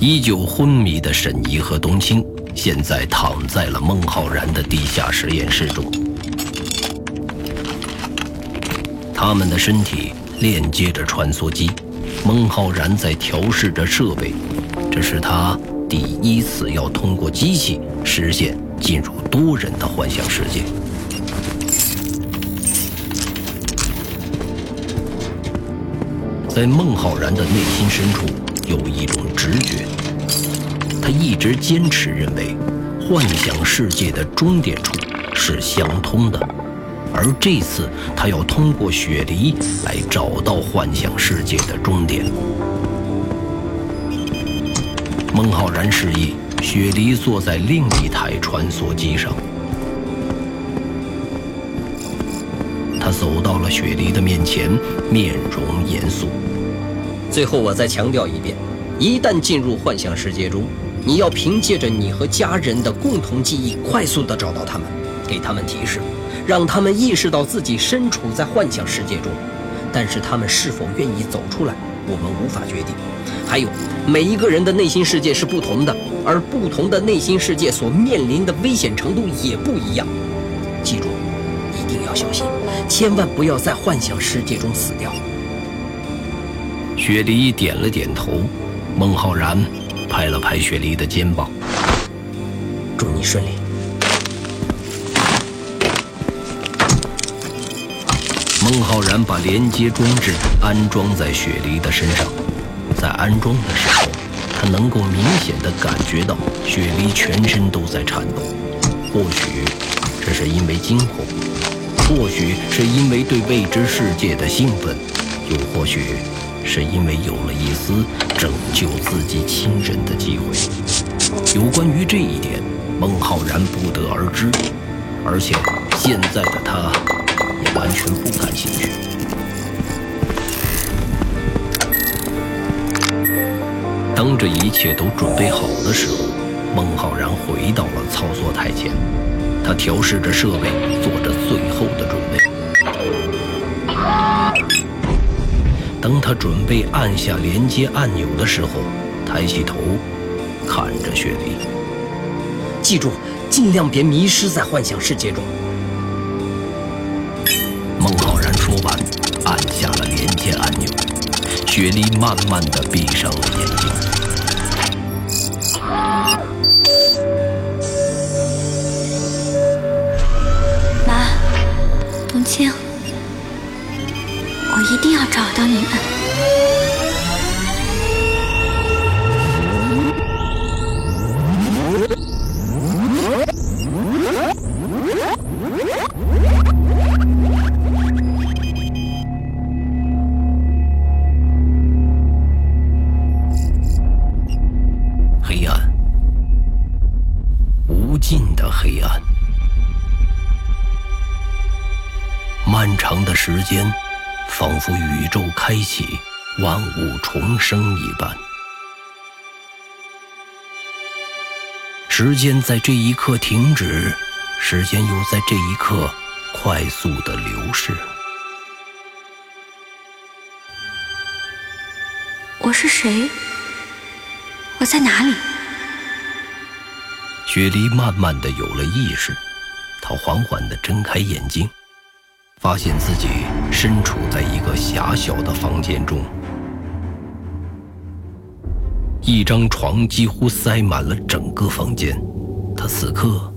依旧昏迷的沈怡和冬青，现在躺在了孟浩然的地下实验室中。他们的身体链接着穿梭机，孟浩然在调试着设备，这是他第一次要通过机器实现进入多人的幻想世界。在孟浩然的内心深处有一种直觉，他一直坚持认为，幻想世界的终点处是相通的，而这次他要通过雪梨来找到幻想世界的终点。孟浩然示意雪梨坐在另一台穿梭机上，他走到了雪梨的面前，面容严肃。最后，我再强调一遍：一旦进入幻想世界中，你要凭借着你和家人的共同记忆，快速地找到他们，给他们提示，让他们意识到自己身处在幻想世界中。但是他们是否愿意走出来，我们无法决定。还有，每一个人的内心世界是不同的，而不同的内心世界所面临的危险程度也不一样。记住，一定要小心，千万不要在幻想世界中死掉。雪梨点了点头，孟浩然拍了拍雪梨的肩膀：“祝你顺利。”孟浩然把连接装置安装在雪梨的身上，在安装的时候，他能够明显的感觉到雪梨全身都在颤抖。或许这是因为惊恐，或许是因为对未知世界的兴奋，又或许……是因为有了一丝拯救自己亲人的机会。有关于这一点，孟浩然不得而知，而且现在的他也完全不感兴趣。当这一切都准备好的时候，孟浩然回到了操作台前，他调试着设备，做着最后的准备。当他准备按下连接按钮的时候，抬起头，看着雪梨。记住，尽量别迷失在幻想世界中。孟浩然说完，按下了连接按钮。雪梨慢慢的闭上了眼睛。妈，冬青。我一定要找到你暗，漫长的时间。仿佛宇宙开启，万物重生一般。时间在这一刻停止，时间又在这一刻快速的流逝。我是谁？我在哪里？雪梨慢慢的有了意识，她缓缓的睁开眼睛。发现自己身处在一个狭小的房间中，一张床几乎塞满了整个房间，他此刻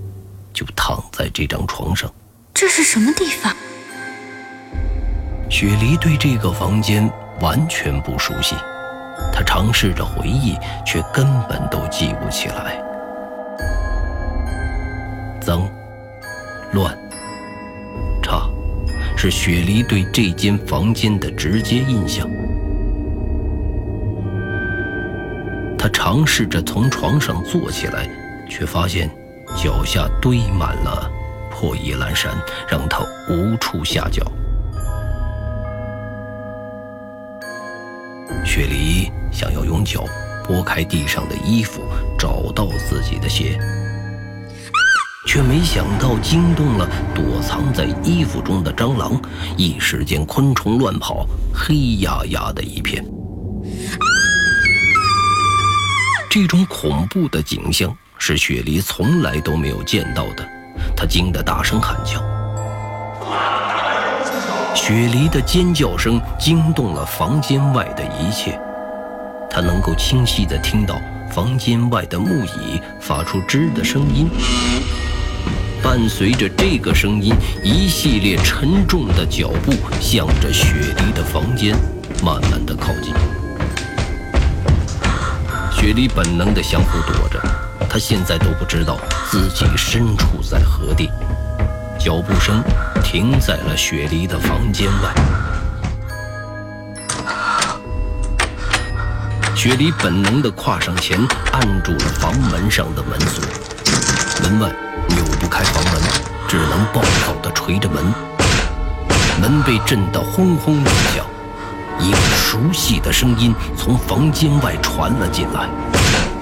就躺在这张床上。这是什么地方？雪梨对这个房间完全不熟悉，她尝试着回忆，却根本都记不起来。脏，乱。差是雪梨对这间房间的直接印象。他尝试着从床上坐起来，却发现脚下堆满了破衣烂衫，让他无处下脚。雪梨想要用脚拨开地上的衣服，找到自己的鞋。却没想到惊动了躲藏在衣服中的蟑螂，一时间昆虫乱跑，黑压压的一片。这种恐怖的景象是雪梨从来都没有见到的，她惊得大声喊叫。雪梨的尖叫声惊动了房间外的一切，她能够清晰地听到房间外的木椅发出吱的声音。伴随着这个声音，一系列沉重的脚步向着雪梨的房间慢慢的靠近。雪梨本能的相互躲着，她现在都不知道自己身处在何地。脚步声停在了雪梨的房间外，雪梨本能的跨上前，按住了房门上的门锁。门外。开房门，只能暴躁地捶着门。门被震得轰轰作响，一个熟悉的声音从房间外传了进来：“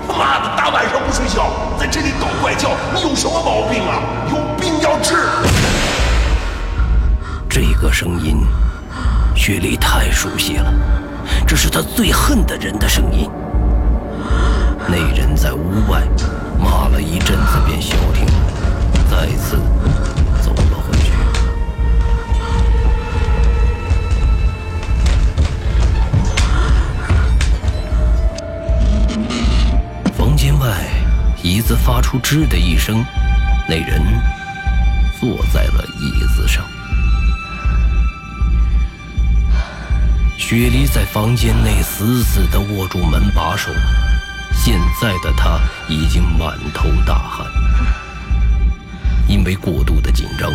他妈的，大晚上不睡觉，在这里搞怪叫，你有什么毛病啊？有病要治！”这个声音，雪莉太熟悉了，这是她最恨的人的声音。那人在屋外骂了一阵子，便消停。再次走了回去。房间外，椅子发出“吱”的一声，那人坐在了椅子上。雪梨在房间内死死地握住门把手，现在的他已经满头大汗。因为过度的紧张，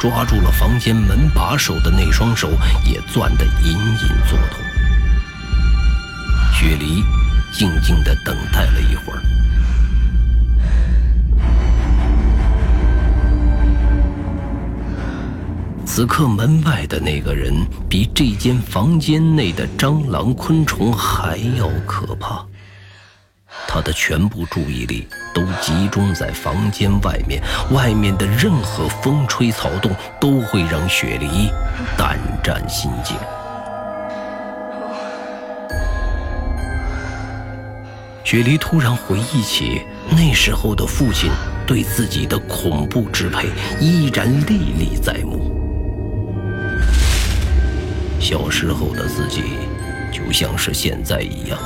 抓住了房间门把手的那双手也攥得隐隐作痛。雪梨静静地等待了一会儿，此刻门外的那个人比这间房间内的蟑螂、昆虫还要可怕。他的全部注意力都集中在房间外面，外面的任何风吹草动都会让雪梨胆战心惊。雪梨突然回忆起那时候的父亲对自己的恐怖支配，依然历历在目。小时候的自己，就像是现在一样。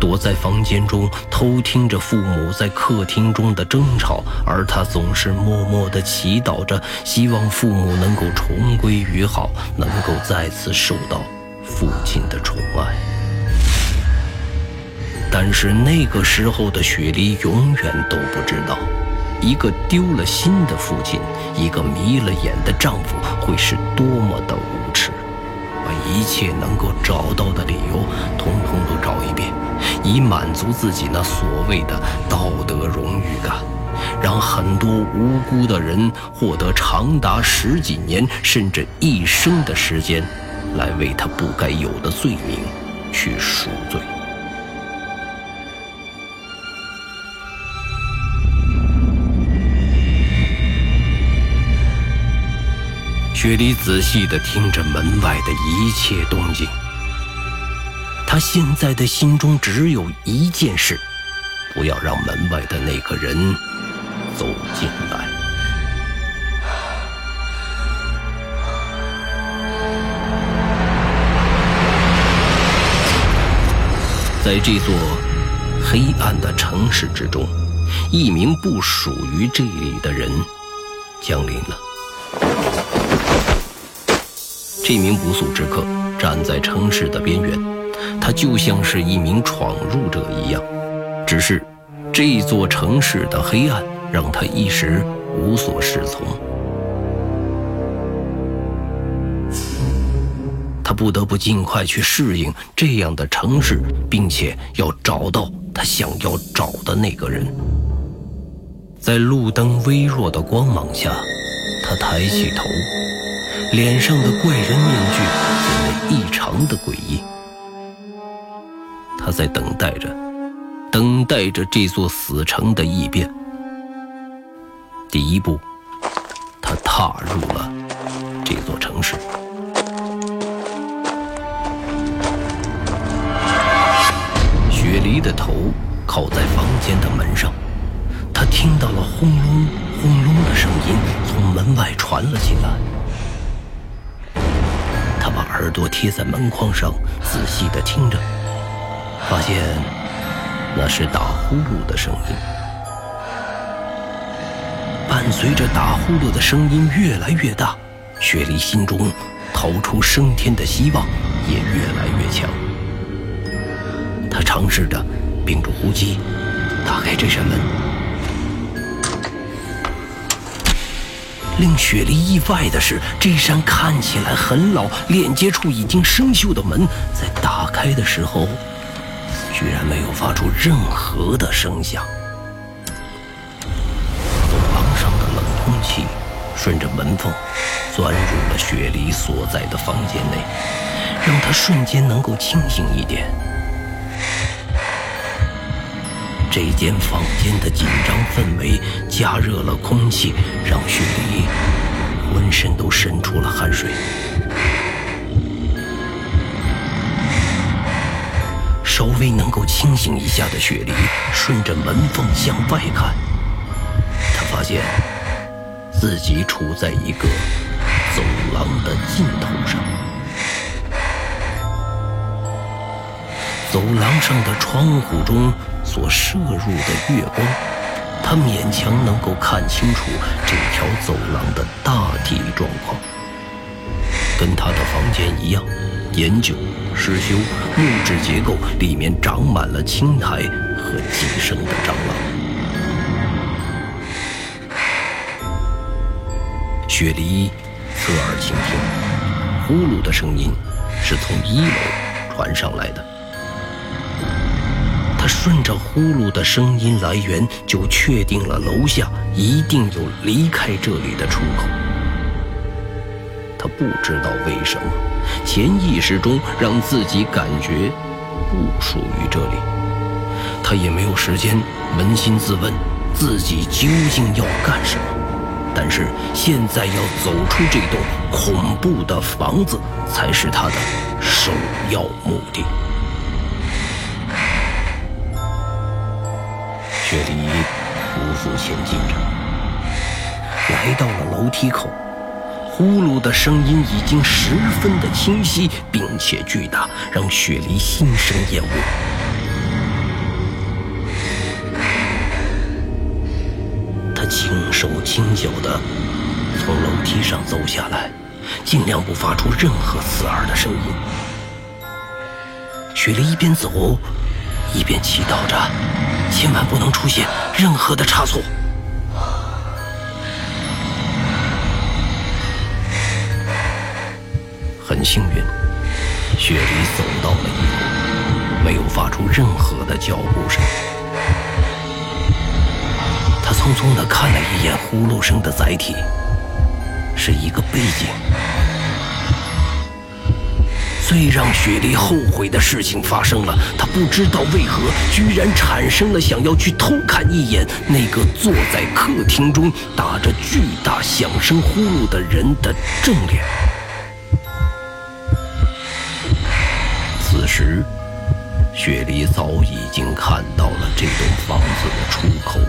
躲在房间中偷听着父母在客厅中的争吵，而他总是默默地祈祷着，希望父母能够重归于好，能够再次受到父亲的宠爱。但是那个时候的雪梨永远都不知道，一个丢了心的父亲，一个迷了眼的丈夫，会是多么的无耻，把一切能够找到的理由，统统都找一遍。以满足自己那所谓的道德荣誉感，让很多无辜的人获得长达十几年甚至一生的时间，来为他不该有的罪名去赎罪。雪梨仔细地听着门外的一切动静。他现在的心中只有一件事：不要让门外的那个人走进来。在这座黑暗的城市之中，一名不属于这里的人降临了。这名不速之客站在城市的边缘。他就像是一名闯入者一样，只是这座城市的黑暗让他一时无所适从。他不得不尽快去适应这样的城市，并且要找到他想要找的那个人。在路灯微弱的光芒下，他抬起头，脸上的怪人面具显得异常的诡异。他在等待着，等待着这座死城的异变。第一步，他踏入了这座城市。雪梨的头靠在房间的门上，他听到了轰隆轰隆的声音从门外传了进来。他把耳朵贴在门框上，仔细的听着，发现那是打呼噜的声音。伴随着打呼噜的声音越来越大，雪梨心中逃出升天的希望也越来越强。他尝试着屏住呼吸，打开这扇门。令雪梨意外的是，这扇看起来很老、连接处已经生锈的门，在打开的时候，居然没有发出任何的声响。走廊上的冷空气顺着门缝钻入了雪梨所在的房间内，让她瞬间能够清醒一点。这间房间的紧张氛围加热了空气，让雪梨浑身都渗出了汗水。稍微能够清醒一下的雪梨顺着门缝向外看，他发现自己处在一个走廊的尽头上。走廊上的窗户中。所射入的月光，他勉强能够看清楚这条走廊的大体状况。跟他的房间一样，严旧、失修，木质结构，里面长满了青苔和寄生的蟑螂。雪梨侧耳倾听，呼噜的声音是从一楼传上来的。他顺着呼噜的声音来源，就确定了楼下一定有离开这里的出口。他不知道为什么，潜意识中让自己感觉不属于这里。他也没有时间扪心自问自己究竟要干什么。但是现在要走出这栋恐怖的房子，才是他的首要目的。雪梨匍匐前进着，来到了楼梯口。呼噜的声音已经十分的清晰，并且巨大，让雪梨心生厌恶。他轻手轻脚地从楼梯上走下来，尽量不发出任何刺耳的声音。雪梨一边走，一边祈祷着。千万不能出现任何的差错。很幸运，雪梨走到了一步，没有发出任何的脚步声。他匆匆地看了一眼呼噜声的载体，是一个背景。最让雪梨后悔的事情发生了，她不知道为何居然产生了想要去偷看一眼那个坐在客厅中打着巨大响声呼噜的人的正脸。时，雪梨早已经看到了这栋房子的出口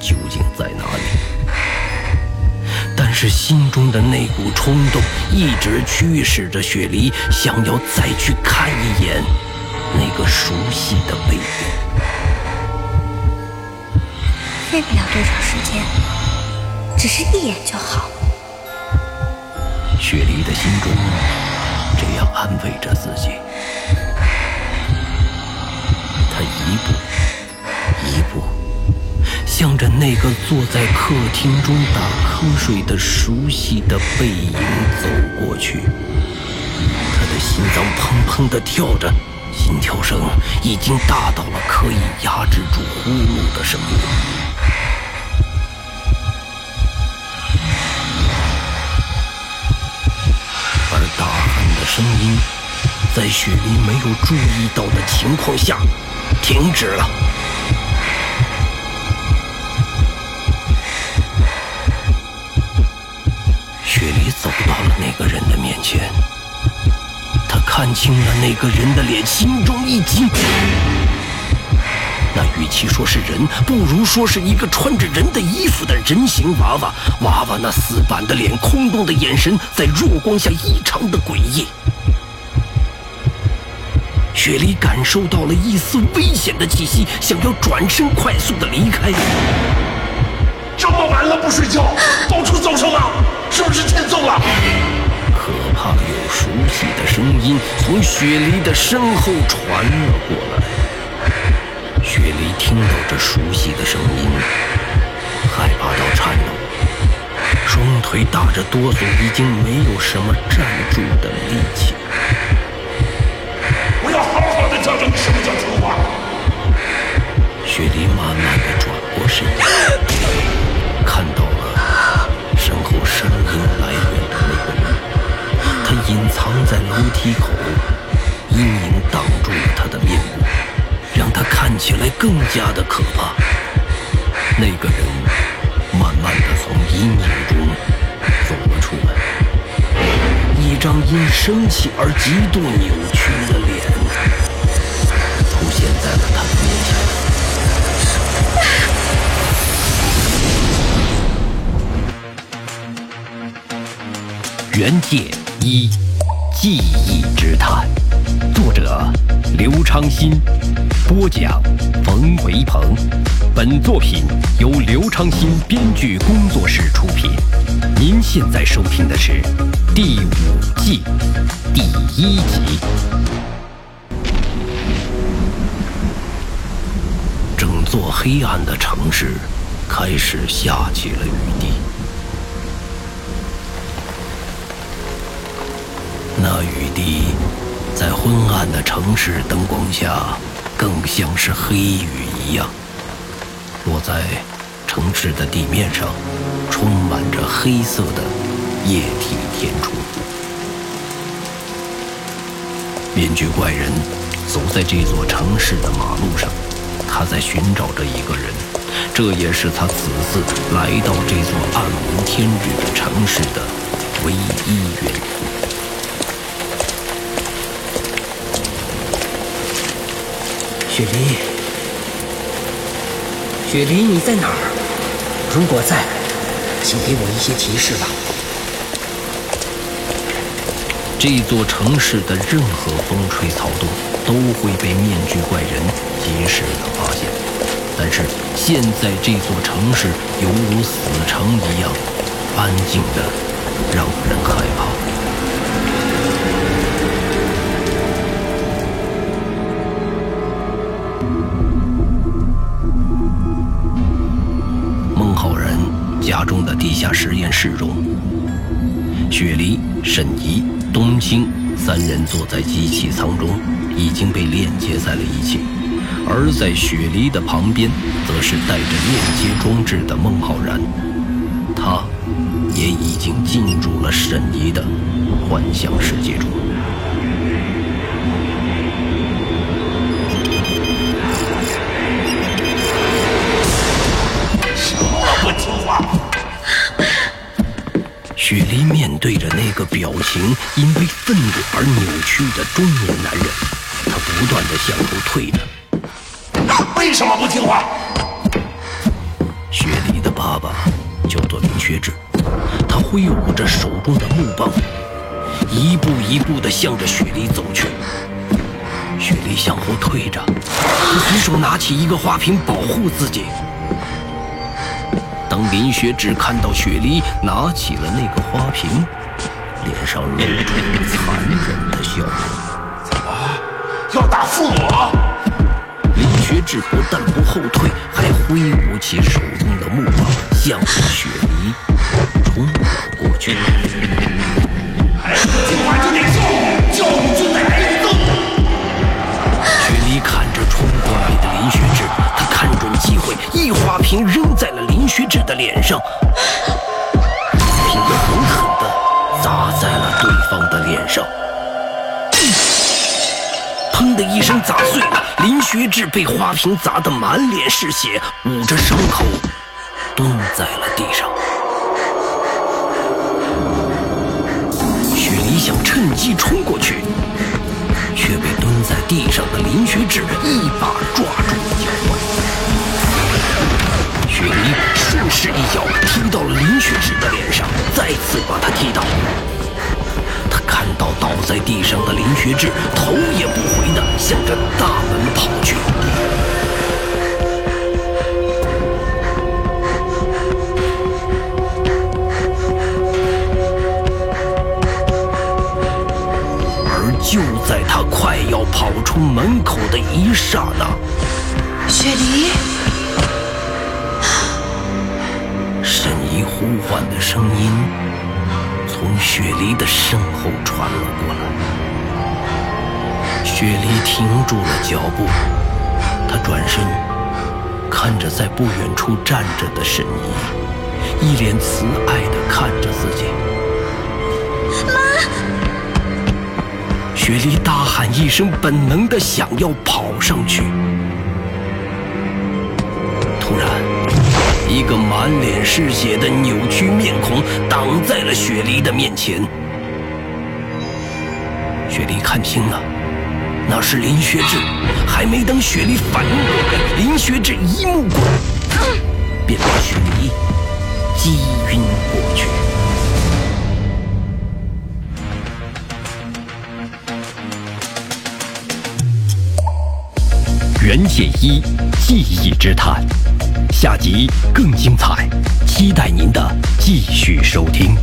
究竟在哪里。但是心中的那股冲动一直驱使着雪梨，想要再去看一眼那个熟悉的背影。费不了多长时间，只是一眼就好。雪梨的心中这样安慰着自己。一步一步。向着那个坐在客厅中打瞌睡的熟悉的背影走过去，他的心脏砰砰地跳着，心跳声已经大到了可以压制住呼噜的声音。而大汉的声音，在雪梨没有注意到的情况下，停止了。雪梨走到了那个人的面前，他看清了那个人的脸，心中一惊。那与其说是人，不如说是一个穿着人的衣服的人形娃娃。娃娃那死板的脸，空洞的眼神，在弱光下异常的诡异。雪梨感受到了一丝危险的气息，想要转身快速的离开。这么晚了不睡觉，到处走什么？是不是欠揍了？可怕又熟悉的声音从雪梨的身后传了过来。雪梨听到这熟悉的声音，害怕到颤抖，双腿打着哆嗦，已经没有什么站住的力气。什么叫听话。雪梨慢慢的转过身，看到了身后声音来源的那个人。他隐藏在楼梯口，阴影挡住了他的面目，让他看起来更加的可怕。那个人慢慢的从阴影中走了出来，一张因生气而极度扭曲的脸原界一记忆之谈，作者刘昌新，播讲冯维鹏。本作品由刘昌新编剧工作室出品。您现在收听的是第五季第一集。整座黑暗的城市开始下起了雨滴。那雨滴在昏暗的城市灯光下，更像是黑雨一样，落在城市的地面上，充满着黑色的液体填充。面具怪人走在这座城市的马路上，他在寻找着一个人，这也是他此次来到这座暗无天日的城市的唯一原因。雪梨，雪梨，你在哪儿？如果在，请给我一些提示吧。这座城市的任何风吹草动都会被面具怪人及时的发现，但是现在这座城市犹如死城一样，安静的让人害怕。中的地下实验室中，雪梨、沈怡、冬青三人坐在机器舱中，已经被链接在了一起。而在雪梨的旁边，则是带着链接装置的孟浩然，他也已经进入了沈怡的幻想世界中。雪梨面对着那个表情因为愤怒而扭曲的中年男人，他不断的向后退着。为什么不听话？雪梨的爸爸叫做林学志，他挥舞着手中的木棒，一步一步地向着雪梨走去。雪梨向后退着，他随手拿起一个花瓶保护自己。当林学志看到雪梨拿起了那个花瓶，脸上露出了残忍的笑容。怎么要打父母？林学志不但不后退，还挥舞起手中的木棒，向着雪梨冲了过去。还是不听话就得揍，教育就得挨揍。雪梨看着冲过来的林学志，他看准机会，一花瓶扔在了林学志的脸上，瓶狠狠地砸在了对方的脸上。砰的一声砸碎了，林学志被花瓶砸得满脸是血，捂着伤口蹲在了地上。雪梨想趁机冲过去，却被蹲在地上的林学志一把抓住了脚腕。是一脚踢到了林学志的脸上，再次把他踢倒。他看到倒在地上的林学志，头也不回地向着大门跑去。而就在他快要跑出门口的一刹那，雪梨，沈怡呼唤的声音从雪梨的身后传了过来。雪梨停住了脚步，她转身看着在不远处站着的沈怡，一脸慈爱地看着自己。雪梨大喊一声，本能的想要跑上去。一个满脸是血的扭曲面孔挡在了雪梨的面前。雪梨看清了，那是林学志。还没等雪梨反应过来，林学志一木棍便把雪梨击晕过去。袁解一记忆之谈，下集更精彩，期待您的继续收听。